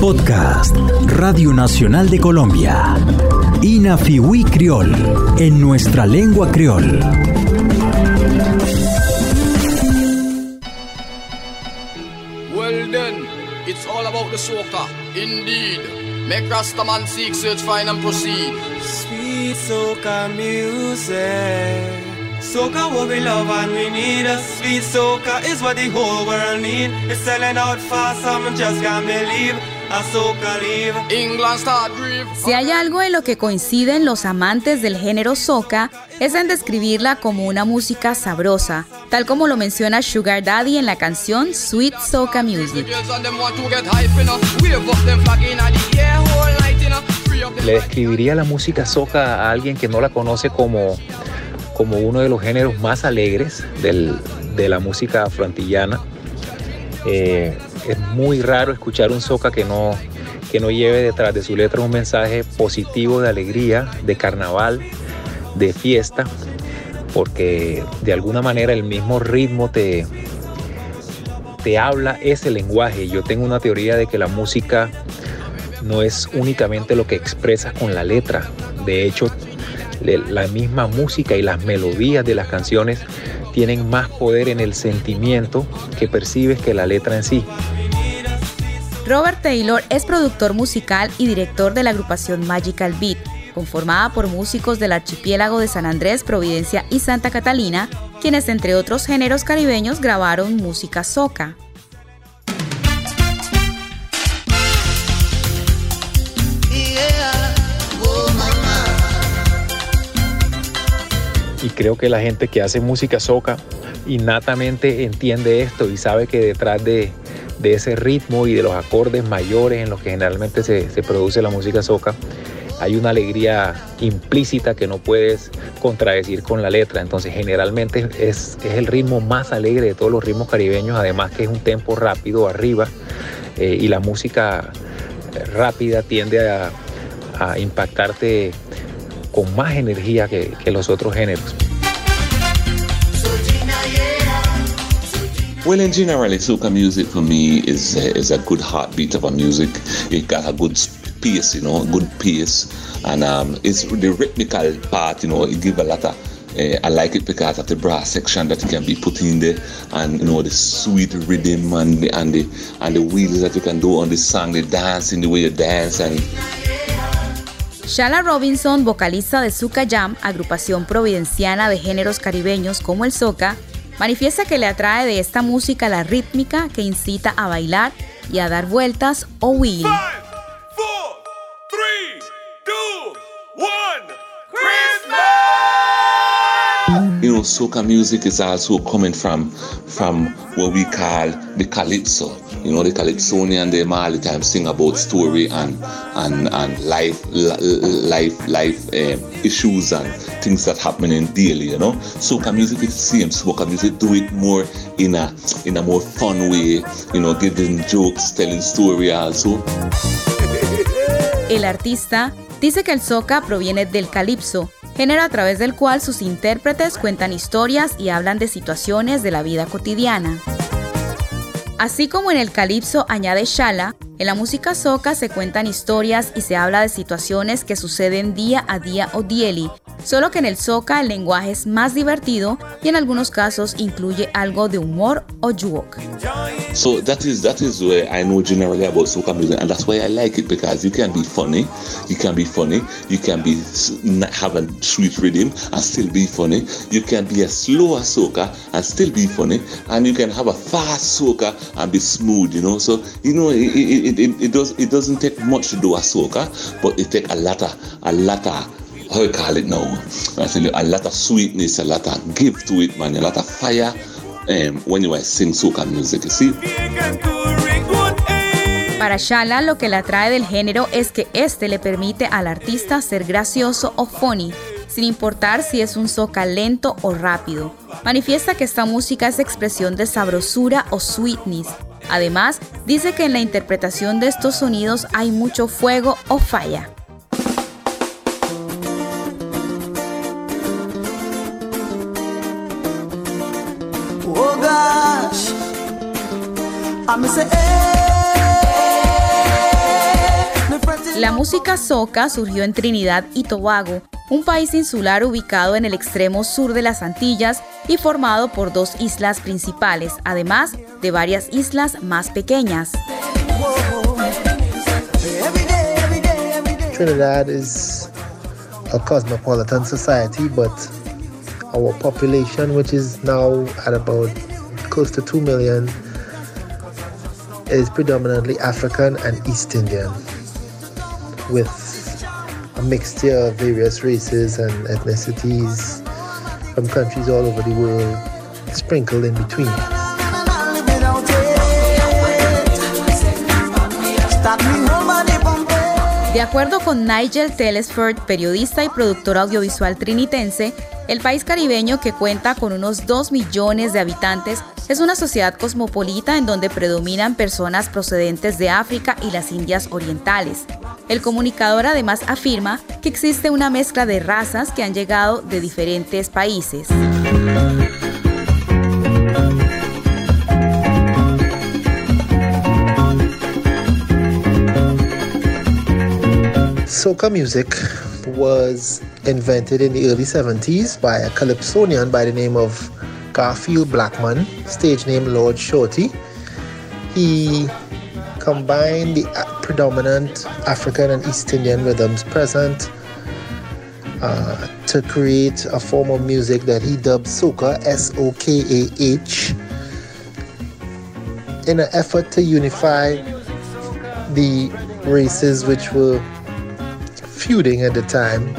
Podcast Radio Nacional de Colombia. Inafiwi Criol, en nuestra lengua criol. Well then, it's all about the soca. Indeed. Make Rastaman seek, search, find and proceed. Sweet soca music. Soca what we love and we need. Sweet soca is what the whole world need. It's selling out fast, I just can't believe. Si hay algo en lo que coinciden los amantes del género soca, es en describirla como una música sabrosa, tal como lo menciona Sugar Daddy en la canción Sweet Soca Music. Le describiría la música soca a alguien que no la conoce como, como uno de los géneros más alegres de la música afroantillana. Eh, es muy raro escuchar un soca que no, que no lleve detrás de su letra un mensaje positivo de alegría, de carnaval, de fiesta, porque de alguna manera el mismo ritmo te, te habla ese lenguaje. Yo tengo una teoría de que la música no es únicamente lo que expresas con la letra. De hecho, la misma música y las melodías de las canciones tienen más poder en el sentimiento que percibes que la letra en sí. Robert Taylor es productor musical y director de la agrupación Magical Beat, conformada por músicos del archipiélago de San Andrés, Providencia y Santa Catalina, quienes entre otros géneros caribeños grabaron música soca. Y creo que la gente que hace música soca innatamente entiende esto y sabe que detrás de, de ese ritmo y de los acordes mayores en los que generalmente se, produce la música soca, hay una alegría implícita que no puedes contradecir con la letra. Entonces generalmente es, el ritmo más alegre de todos los ritmos caribeños, además que es un tempo rápido arriba eh, y la música rápida tiende a, impactarte con más energía que, que los otros géneros. Well, in general, soca music for me is a, is a good heartbeat of a music. It got a good pace, you know, good pace, and um, it's the rhythmical part, you know, it give a lot of. Uh, I like it because of the brass section that you can be put in there, and you know the sweet rhythm and the and the and the wheels that you can do on the song, the dancing, the way you dance, and Shala Robinson, vocalista de Soca Jam, agrupación providenciana de géneros caribeños como el soca, Manifiesta que le atrae de esta música la rítmica que incita a bailar y a dar vueltas o wheel. You know, soca music is also coming from from what we call the calypso. You know, the calypsonian they all the time sing about story and and and life life life um, issues and things that happening daily. You know, soca music is the same. Soca music do it more in a in a more fun way. You know, giving jokes, telling story also. El artista dice que el soca proviene del calipso género a través del cual sus intérpretes cuentan historias y hablan de situaciones de la vida cotidiana. Así como en el calipso añade Shala, en la música soca se cuentan historias y se habla de situaciones que suceden día a día o dieli, solo que en el soca el lenguaje es más divertido y en algunos casos incluye algo de humor o joke. So that is that is where I know generally about soca music, and that's why I like it because you can be funny, you can be funny, you can be have a sweet rhythm and still be funny. You can be a slower soca and still be funny, and you can have a fast soca and be smooth. You know, so you know it it, does it doesn't take much to do a soca, but it take a lot of a lot of how you call sweetness, a give to it, man, fire um, when you sing soca. Para Shala lo que le atrae del género es que este le permite al artista ser gracioso o funny, sin importar si es un soca lento o rápido. Manifiesta que esta música es expresión de sabrosura o sweetness. Además, dice que en la interpretación de estos sonidos hay mucho fuego o falla. La música soca surgió en Trinidad y Tobago, un país insular ubicado en el extremo sur de las Antillas y formado por dos islas principales, además de varias islas más pequeñas. Trinidad is a cosmopolitan society, but our population, which is now at about close to 2 million, is predominantly African and East Indian, with a mixture of various races and ethnicities from countries all over the world sprinkled in between. De acuerdo con Nigel Telesford, periodista y productor audiovisual trinitense, el país caribeño, que cuenta con unos 2 millones de habitantes, es una sociedad cosmopolita en donde predominan personas procedentes de África y las Indias Orientales. El comunicador además afirma que existe una mezcla de razas que han llegado de diferentes países. Soca music was invented in the early 70s by a calypsonian by the name of Garfield Blackman, stage name Lord Shorty. He combined the predominant African and East Indian rhythms present uh, to create a form of music that he dubbed soca, S O K A H, in an effort to unify the races which were feuding at the time.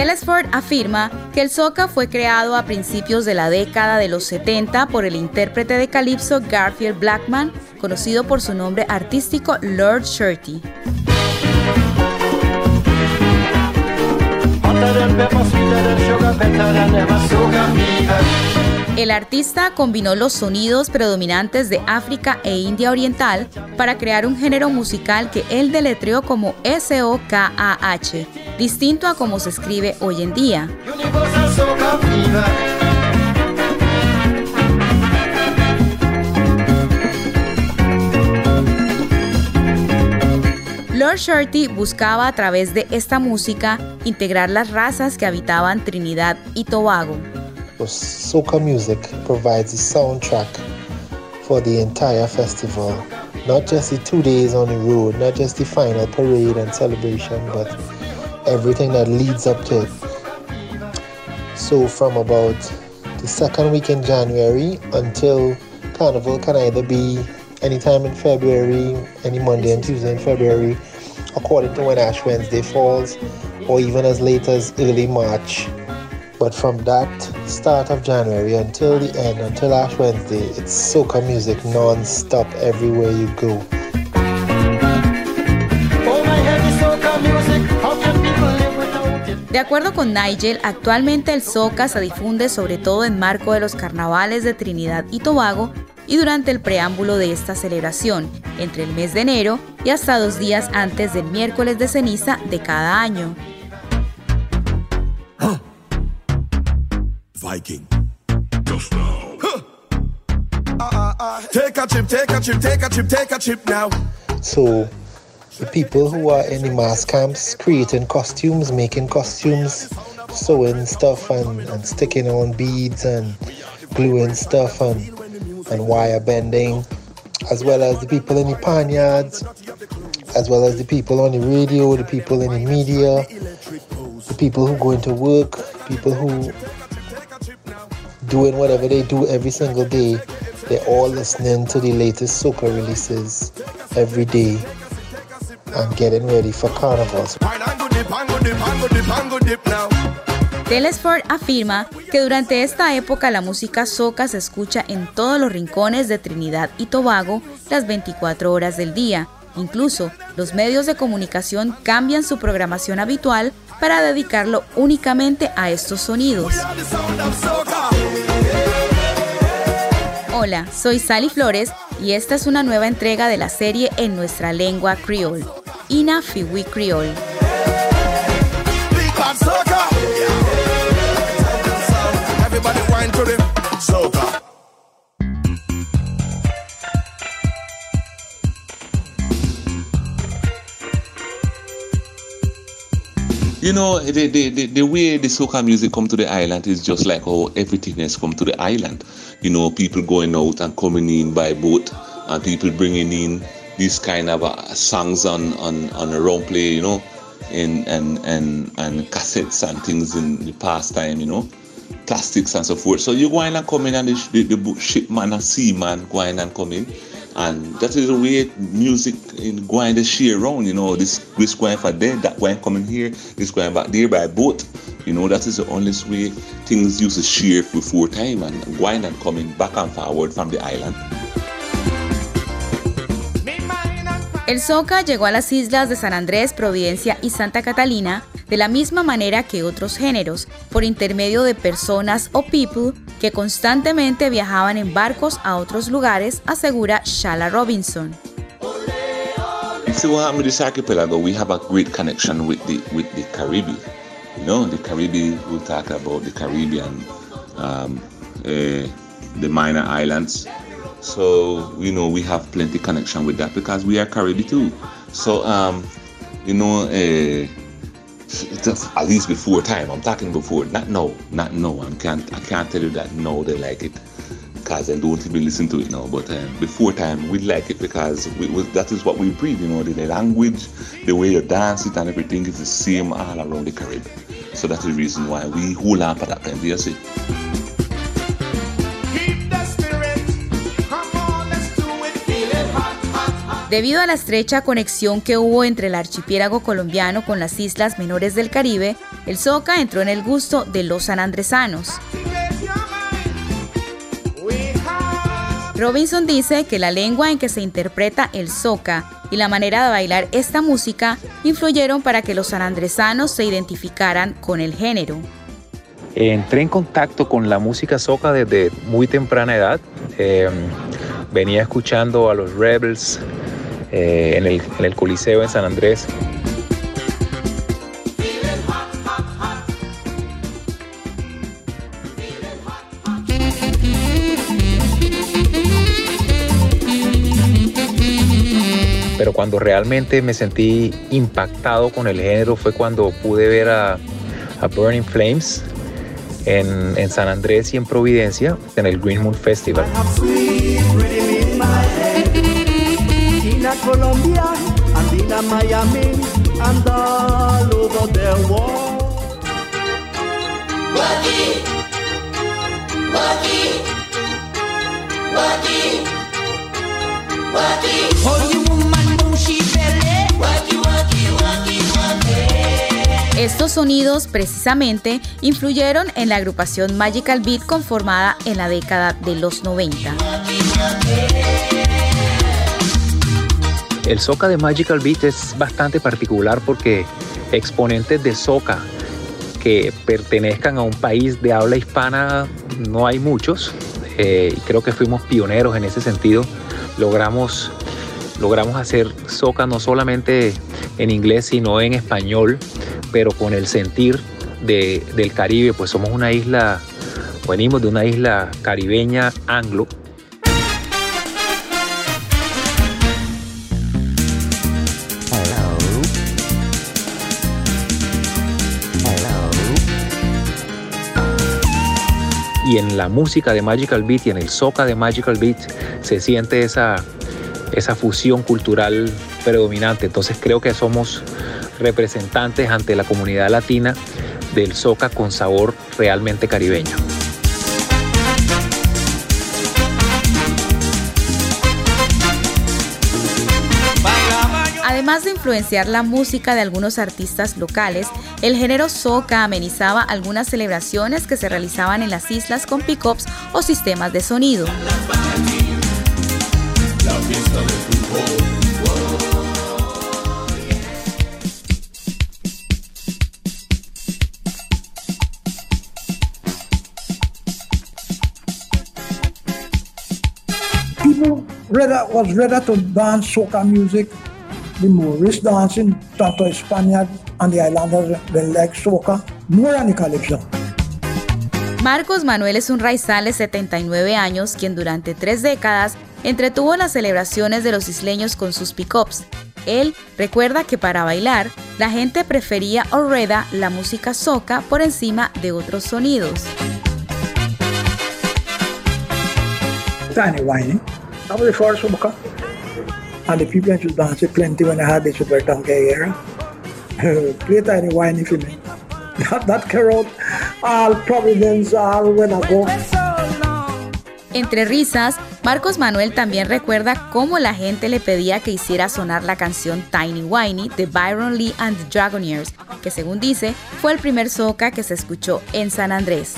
Telesford afirma que el soca fue creado a principios de la década de los 70 por el intérprete de calipso Garfield Blackman, conocido por su nombre artístico Lord Shirty. El artista combinó los sonidos predominantes de África e India Oriental para crear un género musical que él deletreó como S-O-K-A-H, distinto a como se escribe hoy en día. Lord Shorty buscaba a través de esta música integrar las razas que habitaban Trinidad y Tobago. Soca music provides the soundtrack for the entire festival. Not just the two days on the road, not just the final parade and celebration, but everything that leads up to it. So, from about the second week in January until Carnival can either be anytime in February, any Monday and Tuesday in February, according to when Ash Wednesday falls, or even as late as early March. But from that start of January until the end, until Ash Wednesday, it's soca music non-stop everywhere you go. De acuerdo con Nigel, actualmente el soca se difunde sobre todo en marco de los carnavales de Trinidad y Tobago y durante el preámbulo de esta celebración, entre el mes de enero y hasta dos días antes del miércoles de ceniza de cada año. Viking. Just now. Huh. Uh, uh, uh. Take a chip, take a chip, take a chip, take a chip now. So, the people who are in the mass camps creating costumes, making costumes, sewing stuff and, and sticking on beads and gluing stuff and, and wire bending, as well as the people in the panyards, as well as the people on the radio, the people in the media, the people who go into work, people who doing whatever they do every single day. They're all listening to the latest soca releases every day and getting ready for carnivals. Telesford afirma que durante esta época la música soca se escucha en todos los rincones de Trinidad y Tobago las 24 horas del día. Incluso los medios de comunicación cambian su programación habitual para dedicarlo únicamente a estos sonidos. Hola, soy Sally Flores y esta es una nueva entrega de la serie en nuestra lengua creole, Ina Fiwi Creole. You know, the, the, the, the, way the soca music come to the island is just like how everything has come to the island. You know, people going out and coming in by boat and people bringing in these kind of uh, songs on, on, on a round play, you know, and, and, and, and cassettes and things in the past time, you know, plastics and so forth. So you go in and come in and the, the, the shipman and seaman go in and come in and that is the way music in going to share around, you know, this this going for there, that going coming here, this going back there by boat. You know, that is the only way things used to share before time and going and coming back and forward from the island. El soca llegó a las islas de San Andrés, Providencia y Santa Catalina de la misma manera que otros géneros, por intermedio de personas o people que constantemente viajaban en barcos a otros lugares, asegura Shala Robinson. We have a great connection with the with the Caribbean. You know, the Caribbean, we'll talk about the Caribbean, um, uh, the minor islands. So, you know, we have plenty connection with that because we are Caribbean too. So, um, you know, uh, at least before time. I'm talking before, not now, not now. I can't, I can't tell you that now they like it because I don't even listen to it now. But um, before time, we like it because we, we, that is what we breathe. You know, the, the, language, the way you dance it, and everything is the same all around the Caribbean. So that's the reason why we hold on for that plenty. You see. Debido a la estrecha conexión que hubo entre el archipiélago colombiano con las islas menores del Caribe, el soca entró en el gusto de los sanandresanos. Robinson dice que la lengua en que se interpreta el soca y la manera de bailar esta música influyeron para que los sanandresanos se identificaran con el género. Entré en contacto con la música soca desde muy temprana edad. Em, venía escuchando a los Rebels, eh, en, el, en el Coliseo en San Andrés. Pero cuando realmente me sentí impactado con el género fue cuando pude ver a, a Burning Flames en, en, San Andrés y en Providencia, en el Green Moon Festival. Colombia, Andina, Miami, and all over the world. Woman, she belly. Estos sonidos precisamente influyeron en la agrupación Magical Beat conformada en la década de los 90. El soca de Magical Beat es bastante particular porque exponentes de soca que pertenezcan a un país de habla hispana no hay muchos. Eh, creo que fuimos pioneros en ese sentido. Logramos, logramos hacer soca no solamente en inglés, sino en español, pero con el sentir del Caribe, pues somos una isla, venimos de una isla caribeña anglo, y en la música de Magical Beat y en el soca de Magical Beat se siente esa, esa fusión cultural predominante. Entonces creo que somos representantes ante la comunidad latina del soca con sabor realmente caribeño. Además de influenciar la música de algunos artistas locales, el género soca amenizaba algunas celebraciones que se realizaban en las islas con pickups o sistemas de sonido. People was to dance soca music the Moorish dancing, tanto Spaniard and the islanders del like soca more than the calypso. Marcos Manuel es un raizal de 79 años quien durante tres décadas entretuvo las celebraciones de los isleños con sus pickups. Él recuerda que para bailar, la gente prefería Orreda la música soca por encima de otros sonidos. And the people to dance it plenty when I had the super donkey era. Play tiny whining for me. That, that carol, all Providence, all when I go. Entre risas, Marcos Manuel también recuerda cómo la gente le pedía que hiciera sonar la canción Tiny Whiny de Byron Lee and the Dragoneers, que según dice fue el primer soca que se escuchó en San Andrés.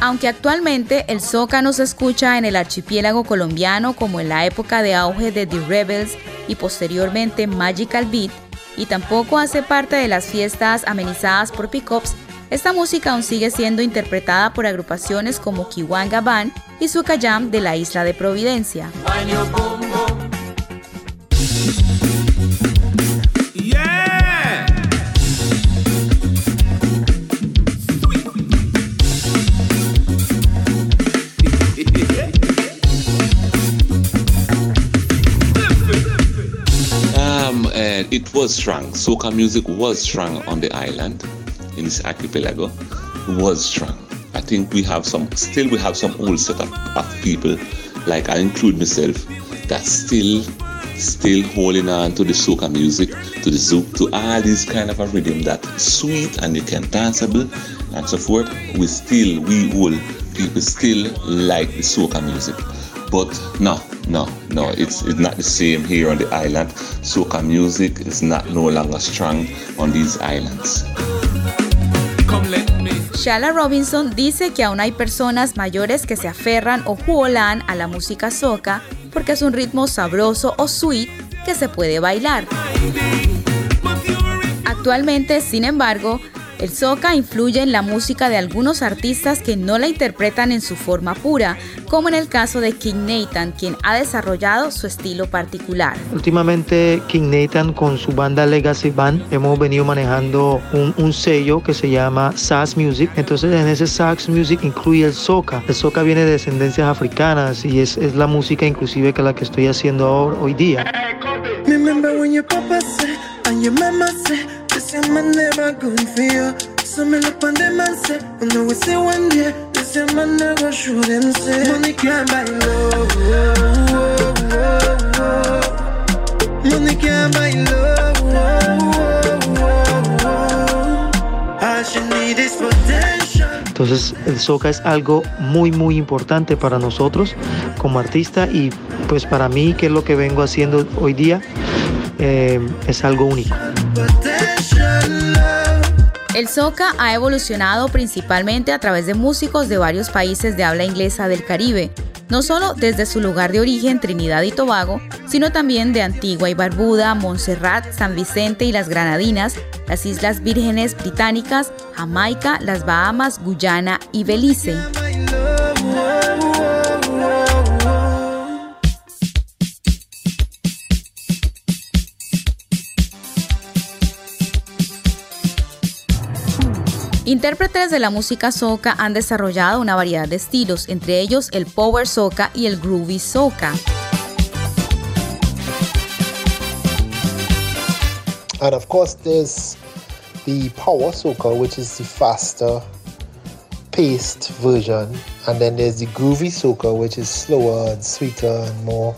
Aunque actualmente el soca no se escucha en el archipiélago colombiano como en la época de auge de The Rebels y posteriormente Magical Beat, y tampoco hace parte de las fiestas amenizadas por pickups, esta música aún sigue siendo interpretada por agrupaciones como Kiwanga Band y Sukayam de la isla de Providencia. Was strong. Soca music was strong on the island, in this archipelago, was strong. I think we have some, still we have some old set of, of people, like I include myself, that still, still holding on to the soca music, to the zouk, to all these kind of a rhythm that sweet and you can danceable and so forth. We still, we old people still like the soca music. But no, no, no, it's, it's not the same here on the island. Soca music is not no longer strong on these islands. Shala Robinson dice que aún hay personas mayores que se aferran o juolan a la música soca porque es un ritmo sabroso o sweet que se puede bailar. Actualmente, sin embargo, el soca influye en la música de algunos artistas que no la interpretan en su forma pura, como en el caso de King Nathan, quien ha desarrollado su estilo particular. Últimamente King Nathan con su banda Legacy Band hemos venido manejando un, un sello que se llama Sax Music. Entonces en ese Sax Music incluye el soca. El soca viene de descendencias africanas y es, es la música inclusive que la que estoy haciendo ahora, hoy día. Remember when your papa said and your mama said Entonces el soca es algo muy muy importante para nosotros como artista y pues para mí que es lo que vengo haciendo hoy día eh, es algo único. El soca ha evolucionado principalmente a través de músicos de varios países de habla inglesa del Caribe, no solo desde su lugar de origen Trinidad y Tobago, sino también de Antigua y Barbuda, Montserrat, San Vicente y las Granadinas, las Islas Vírgenes Británicas, Jamaica, las Bahamas, Guyana y Belice. Intérpretes de la música soca han desarrollado una variedad de estilos, entre ellos el power soca y el groovy soca. And of course, there's the power soca, which is the faster paced version. And then there's the groovy soca, which is slower and sweeter and more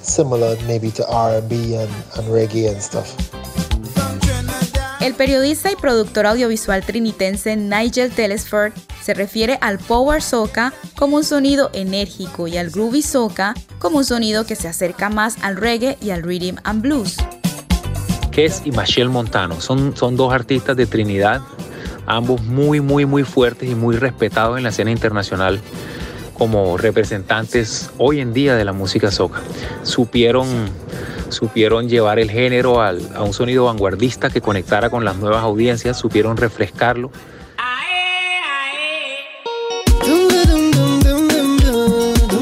similar maybe to R&B and, and reggae and stuff. El periodista y productor audiovisual trinitense Nigel Telesford se refiere al power soca como un sonido enérgico y al groovy soca como un sonido que se acerca más al reggae y al rhythm and blues. Kes y Machelle Montano son, son dos artistas de Trinidad, ambos muy, muy, muy fuertes y muy respetados en la escena internacional como representantes hoy en día de la música soca. Supieron, supieron llevar el género al- a un sonido vanguardista que conectara con las nuevas audiencias, supieron refrescarlo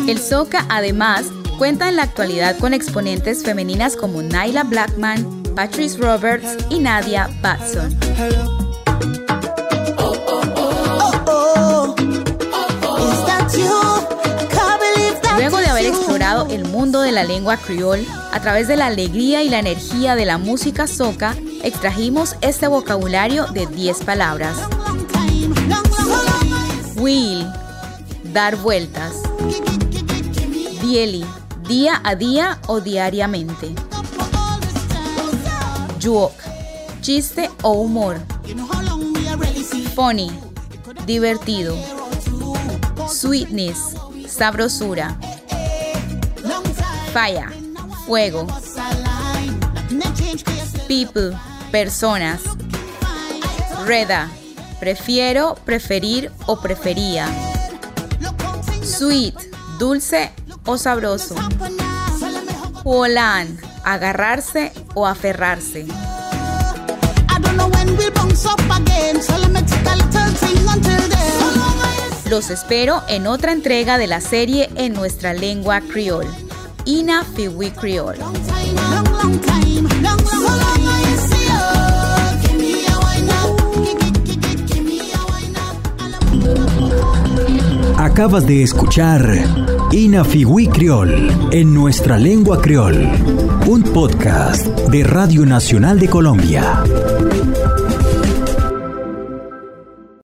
El soca, además, cuenta en la actualidad con exponentes femeninas como Nyla Blackman, Patrice Roberts y Nadia Batson. El mundo de la lengua criol, a través de la alegría y la energía de la música soca, extrajimos este vocabulario de 10 palabras. Wheel, dar vueltas. Dieli, día a día o diariamente. Joke, chiste o humor. Funny, divertido. Sweetness, sabrosura. Fire, fuego. People, personas. Reda, prefiero, preferir o prefería. Sweet, dulce o sabroso. Polan, agarrarse o aferrarse. Los espero en otra entrega de la serie en nuestra lengua criol. Ina Fiwi Creole. Acabas de escuchar Inafiwi Criol en nuestra lengua creol, un podcast de Radio Nacional de Colombia.